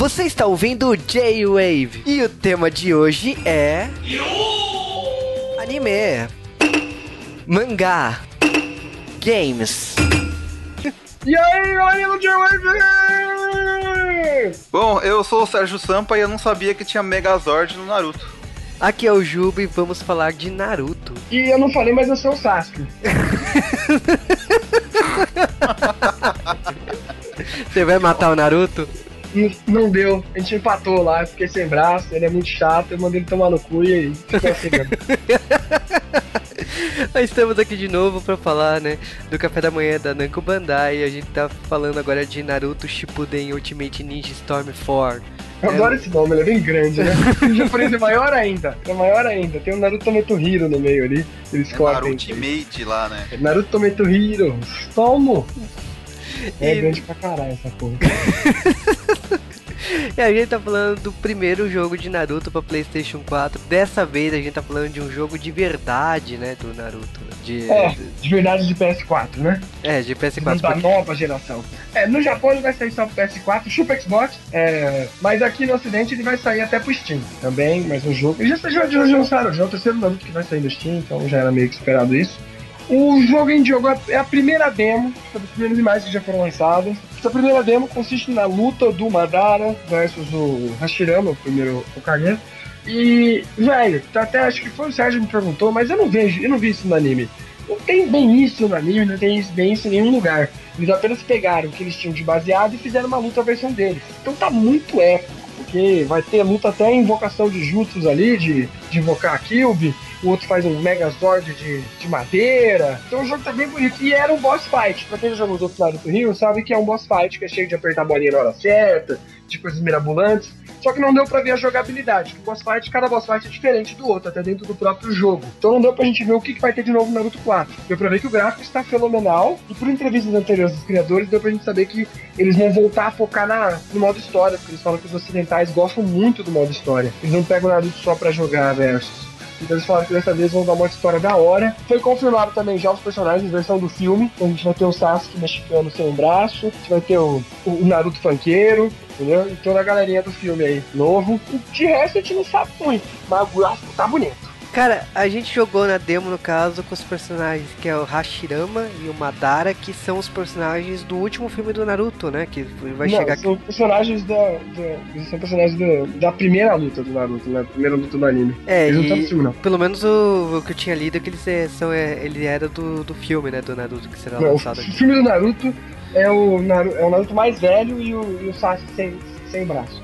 Você está ouvindo J-Wave e o tema de hoje é. Anime, mangá, games. E aí, galerinha do J-Wave! Bom, eu sou o Sérgio Sampa e eu não sabia que tinha Megazord no Naruto. Aqui é o Juba e vamos falar de Naruto. E eu não falei, mas eu sou o Sasuke. Você vai matar o Naruto? Não, deu, a gente empatou lá, eu fiquei sem braço, ele é muito chato, eu mandei ele tomar no cu e ficou assim mesmo. Nós estamos aqui de novo para falar, né, do café da manhã da Namco Bandai. A gente tá falando agora de Naruto Shippuden Ultimate Ninja Storm 4. Eu adoro esse nome, ele é bem grande, né? O japonês é maior ainda, é maior ainda. Tem o Naruto Tomohiro no meio ali, eles É cortam. Naruto Ultimate lá, né? Naruto Tomohiro, tomo! É E- grande pra caralho essa porra. E a gente tá falando do primeiro jogo de Naruto pra PlayStation 4. Dessa vez a gente tá falando de um jogo de verdade, né, do Naruto. De, É, de verdade de PS4, né? é, de da PS4. porque- nova geração. É, no Japão ele vai sair só pro PS4, chupa Xbox, é, mas aqui no ocidente ele vai sair até pro Steam também, mais um jogo. E já, já, já, já lançaram, já é o terceiro Naruto que vai sair no Steam, então já era meio que esperado isso. O jogo em jogo é a primeira demo, das primeiras imagens que já foram lançadas. Essa primeira demo consiste na luta do Madara versus o Hashirama, o primeiro Hokage. E, velho, até acho que foi o Sérgio que me perguntou, mas eu não vejo, eu não vi isso no anime. Não tem bem isso no anime, não tem isso- bem isso em nenhum lugar. Eles apenas pegaram o que eles tinham de baseado e fizeram uma luta versão deles. Então tá muito épico, porque vai ter luta até invocação de jutsus ali, de, de invocar a Kyuubi. O outro faz um Megazord de, de madeira. Então o jogo tá bem bonito. E era um boss fight. Pra quem já jogou os outros Naruto Rio, sabe que é um boss fight que é cheio de apertar a bolinha na hora certa, de coisas mirabolantes. Só que não deu pra ver a jogabilidade. Que o boss fight, cada boss fight é diferente do outro, até dentro do próprio jogo. Então não deu pra gente ver o que, que vai ter de novo no Naruto 4. Deu pra ver que o gráfico está fenomenal. E por entrevistas anteriores dos criadores, deu pra gente saber que eles vão voltar a focar na, no modo história. Porque eles falam que os ocidentais gostam muito do modo história. Eles não pegam o Naruto só pra jogar versus. Então eles falaram que dessa vez vão dar uma história da hora. Foi confirmado também já os personagens versão do filme. Então a gente vai ter o Sasuke mexicano sem um braço, a gente vai ter o, o Naruto funkeiro, entendeu? E toda a galerinha do filme aí, novo. De resto a gente não sabe muito, mas o gráfico tá bonito. Cara, a gente jogou na demo, no caso, com os personagens que é o Hashirama e o Madara, que são os personagens do último filme do Naruto, né? Que vai não, chegar são personagens da, da- são personagens da, da primeira luta do Naruto, né? Primeira luta do anime. É, Eles não estão no filme, não. pelo menos o, o que eu tinha lido é que eles é, são, é, ele era do, do filme, né? Do Naruto que será Não, o lançado aqui. filme do Naruto é o, Naru, é o Naruto mais velho e o, e o Sasuke sem, sem braço.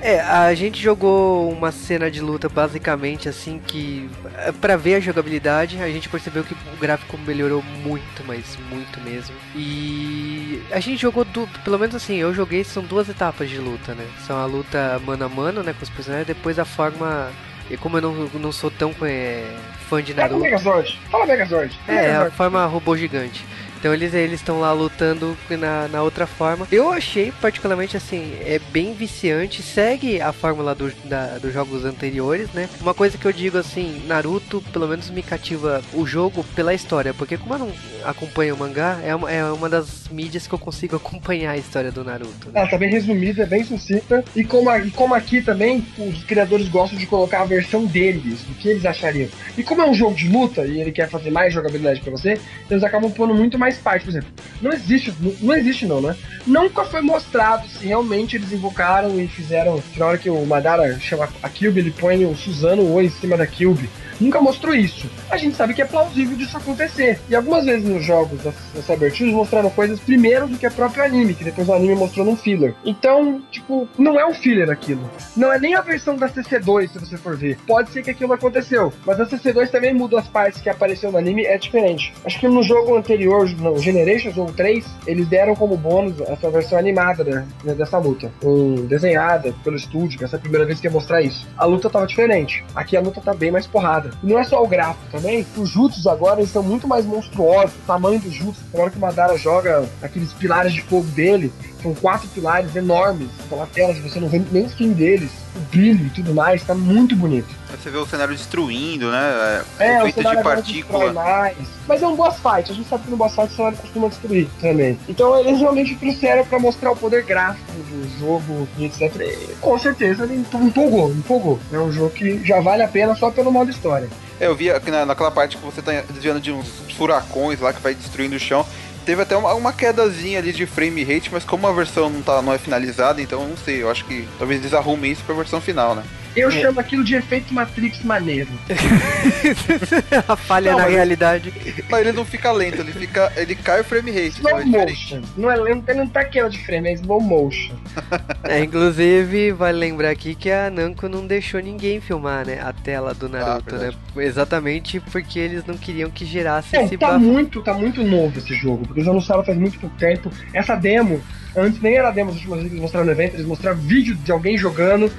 É, a gente jogou uma cena de luta basicamente assim que é, pra ver a jogabilidade, a gente percebeu que o gráfico melhorou muito, mas muito mesmo. E a gente jogou du- pelo menos assim, eu joguei são duas etapas de luta, né? São a luta mano a mano, né, com os personagens, depois a forma e como eu não, não sou tão é, fã de Naruto, Megazord. Fala Megazord. é, a Megazord. forma robô gigante. Então eles eles estão lá lutando na, na outra forma. Eu achei particularmente assim, é bem viciante, segue a fórmula do, da- dos jogos anteriores, né? Uma coisa que eu digo assim, Naruto pelo menos me cativa o jogo pela história, porque como eu não acompanho o mangá, é uma, é uma das mídias que eu consigo acompanhar a história do Naruto. Né? Ela tá bem resumida, é bem sucinta. E como, e como aqui também, os criadores gostam de colocar a versão deles, do que eles achariam. E como é um jogo de luta e ele quer fazer mais jogabilidade pra você, eles acabam pondo muito mais parte. Por exemplo, não existe, não, não existe não, né? Nunca foi mostrado se realmente eles invocaram e fizeram. Na hora que o Madara chama a Kyubi, ele põe o Suzano O em cima da Kyubi. Nunca mostrou isso. A gente sabe que é plausível disso acontecer. E algumas vezes nos jogos da, da Cybertools mostraram coisas primeiro do que o próprio anime, que depois o anime mostrou num filler. Então, tipo, não é um filler aquilo. Não é nem a versão da CC2, se você for ver. Pode ser que aquilo aconteceu. Mas a CC2 também muda as partes que apareceu no anime, é diferente. Acho que no jogo anterior, no Generations ou 3, eles deram como bônus essa versão animada né, né, dessa luta. Um, desenhada pelo estúdio, que essa é a primeira vez que ia mostrar isso. A luta tava diferente. Aqui a luta tá bem mais porrada. E não é só o gráfico também. Os jutsus agora eles são muito mais monstruosos. O tamanho dos jutsus. Na hora que o Madara joga aqueles pilares de fogo dele, São quatro pilares enormes pela tela, você não vê nem o fim deles, o brilho e tudo mais, tá muito bonito. Você vê o cenário destruindo, né? É, feito o cenário de destrói partícula. mais. Mas é um boss fight, a gente sabe que no boss fight o cenário costuma destruir também. Então eles realmente trouxeram pra mostrar o poder gráfico do jogo e etc. E, com certeza ele empolgou, empolgou. É um jogo que já vale a pena só pelo modo história. É, eu vi aqui na, naquela parte que você tá desviando de uns furacões lá que vai destruindo o chão. Teve até uma, uma quedazinha ali de frame rate, mas como a versão não, tá, não é finalizada, então eu não sei. Eu acho que talvez eles arrumem isso pra versão final, né? Eu chamo aquilo de efeito Matrix maneiro. a falha Não, na mas- realidade. Mas ele não fica lento, ele fica. ele cai o frame rate. então Slow é motion. Não é lento, ele não tá queda de frame, é slow motion. É, inclusive, vale lembrar aqui que a Namco não deixou ninguém filmar, né? A tela do Naruto, né? verdade. Exatamente porque eles não queriam que gerasse É, esse tá bafo. muito, tá muito novo esse jogo, porque eles anunciaram faz muito pouco tempo. Essa demo, antes nem era demo, as últimas vezes que eles mostraram no evento, eles mostraram vídeo de alguém jogando.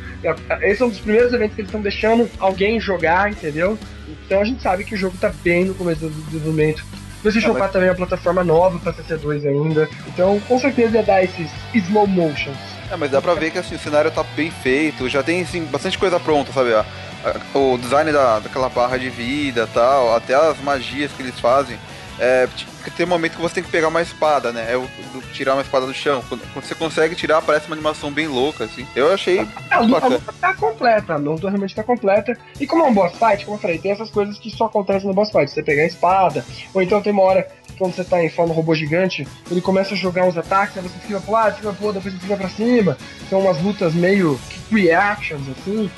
Esse é um dos primeiros eventos que eles estão deixando alguém jogar, entendeu? Então a gente sabe que o jogo tá bem no começo do desenvolvimento. PlayStation Ah, mas- 4 também é uma plataforma nova pra PC2 ainda. Então com certeza ia dar esses slow motions. É, mas dá pra ver que assim, o cenário tá bem feito, já tem assim, bastante coisa pronta, sabe? O design da, daquela barra de vida tal, até as magias que eles fazem. É, tem um momento que você tem que pegar uma espada, né? É o, do- tirar uma espada do chão. Quando, quando você consegue tirar, parece uma animação bem louca, assim. Eu achei A luta, a luta tá completa, a luta realmente tá completa. E como é um boss fight, como eu falei, tem essas coisas que só acontecem no boss fight. Você pegar a espada, ou então tem uma hora que quando você tá em forma robô gigante, ele começa a jogar uns ataques, aí você fica pro lado, fica pro outro, depois você fica pra cima. São umas lutas meio reactions, assim.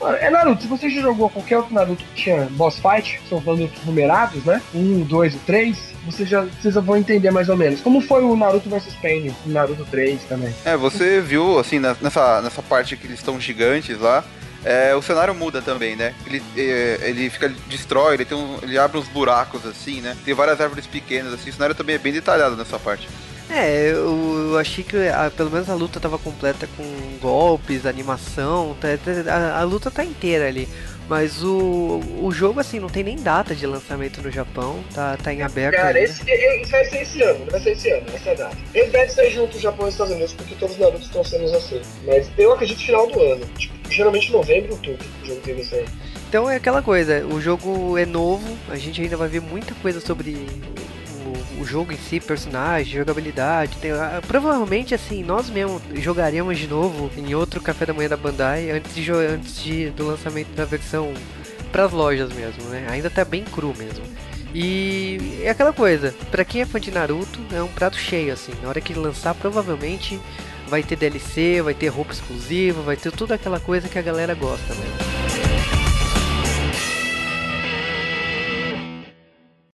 Mano, É Naruto, se você já jogou qualquer outro Naruto que tinha boss fight, são falando numerados, né? Um, dois e três, você já, vocês já vão entender mais ou menos. Como foi o Naruto vs Pain, o Naruto 3 também. É, você viu, assim, nessa, nessa parte que eles estão gigantes lá, é, o cenário muda também, né? Ele, é, ele fica, destrói, ele, tem um- ele abre uns buracos, assim, né? Tem várias árvores pequenas, assim, o cenário também é bem detalhado nessa parte. É, eu, eu achei que a- pelo menos a luta tava completa com golpes, animação, tá- tá- a, a luta tá inteira ali. Mas o, o jogo, assim, não tem nem data de lançamento no Japão, tá, tá em aberto Cara, ainda. esse, esse vai ser esse ano, vai ser esse ano, essa é a data. Ele deve sair junto Japão e Estados Unidos, porque todos os Narutos estão sendo assim. Mas eu acredito final do ano. Tipo, geralmente novembro, outubro, o jogo deve sair. Então é aquela coisa, o jogo é novo, a gente ainda vai ver muita coisa sobre o, jogo em si, personagem, jogabilidade. Tem, provavelmente assim, nós mesmo jogaríamos de novo em outro café da manhã da Bandai antes, de, antes de, do lançamento da versão pras lojas mesmo, né? Ainda tá bem cru mesmo. E é aquela coisa, pra quem é fã de Naruto, é um prato cheio assim. Na hora que lançar, provavelmente vai ter DLC, vai ter roupa exclusiva, vai ter tudo aquela coisa que a galera gosta mesmo.